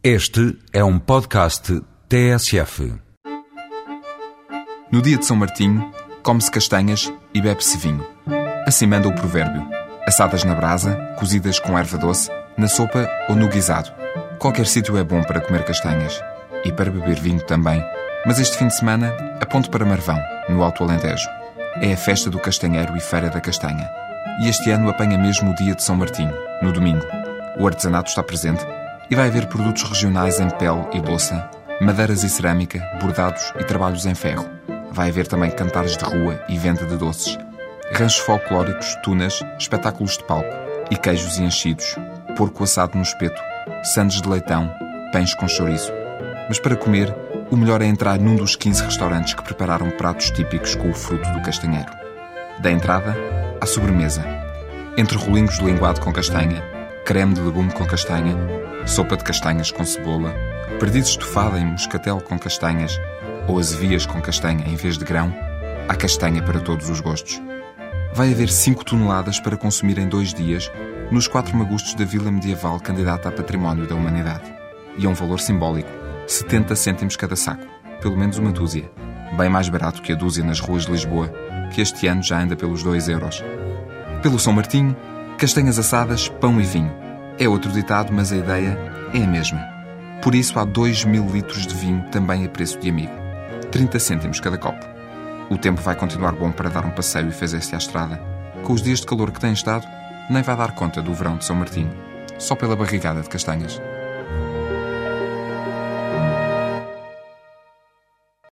Este é um podcast TSF. No dia de São Martinho, come-se castanhas e bebe-se vinho. Assim manda o provérbio. Assadas na brasa, cozidas com erva doce, na sopa ou no guisado. Qualquer sítio é bom para comer castanhas. E para beber vinho também. Mas este fim de semana, aponto para Marvão, no Alto Alentejo. É a festa do castanheiro e feira da castanha. E este ano apanha mesmo o dia de São Martinho, no domingo. O artesanato está presente e vai haver produtos regionais em pele e louça, madeiras e cerâmica, bordados e trabalhos em ferro. Vai haver também cantares de rua e venda de doces, ranchos folclóricos, tunas, espetáculos de palco e queijos e enchidos, porco assado no espeto, sandes de leitão, pães com chouriço. Mas para comer, o melhor é entrar num dos 15 restaurantes que prepararam pratos típicos com o fruto do castanheiro. Da entrada, à sobremesa. Entre rolinhos de linguado com castanha, creme de legume com castanha, sopa de castanhas com cebola, perdiz estufada em moscatel com castanhas ou azevias com castanha em vez de grão, há castanha para todos os gostos. Vai haver 5 toneladas para consumir em dois dias nos quatro magustos da Vila Medieval candidata a Património da Humanidade. E a um valor simbólico, 70 cêntimos cada saco, pelo menos uma dúzia. Bem mais barato que a dúzia nas ruas de Lisboa, que este ano já anda pelos 2 euros. Pelo São Martinho, castanhas assadas, pão e vinho. É outro ditado, mas a ideia é a mesma. Por isso há 2 mil litros de vinho também a preço de amigo. 30 cêntimos cada copo. O tempo vai continuar bom para dar um passeio e fazer-se à estrada. Com os dias de calor que tem estado, nem vai dar conta do verão de São Martinho. Só pela barrigada de castanhas.